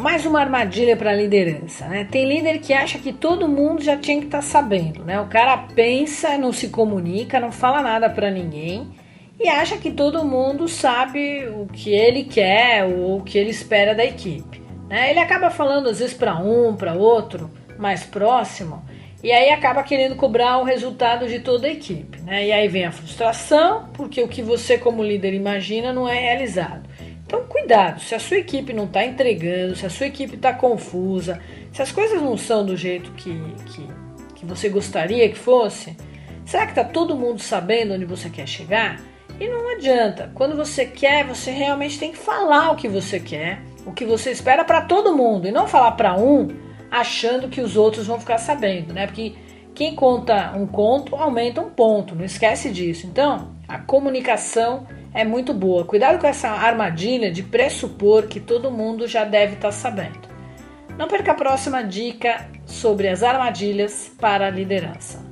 mais uma armadilha para a liderança, né? Tem líder que acha que todo mundo já tinha que estar tá sabendo, né? O cara pensa, não se comunica, não fala nada para ninguém e acha que todo mundo sabe o que ele quer ou o que ele espera da equipe. Né? Ele acaba falando às vezes para um, para outro, mais próximo, e aí acaba querendo cobrar o resultado de toda a equipe. Né? E aí vem a frustração, porque o que você como líder imagina não é realizado. Cuidado, se a sua equipe não está entregando, se a sua equipe está confusa, se as coisas não são do jeito que, que, que você gostaria que fosse, será que está todo mundo sabendo onde você quer chegar? E não adianta, quando você quer, você realmente tem que falar o que você quer, o que você espera para todo mundo, e não falar para um achando que os outros vão ficar sabendo, né? Porque quem conta um conto aumenta um ponto, não esquece disso. Então, a comunicação é muito boa. Cuidado com essa armadilha de pressupor que todo mundo já deve estar tá sabendo. Não perca a próxima dica sobre as armadilhas para a liderança.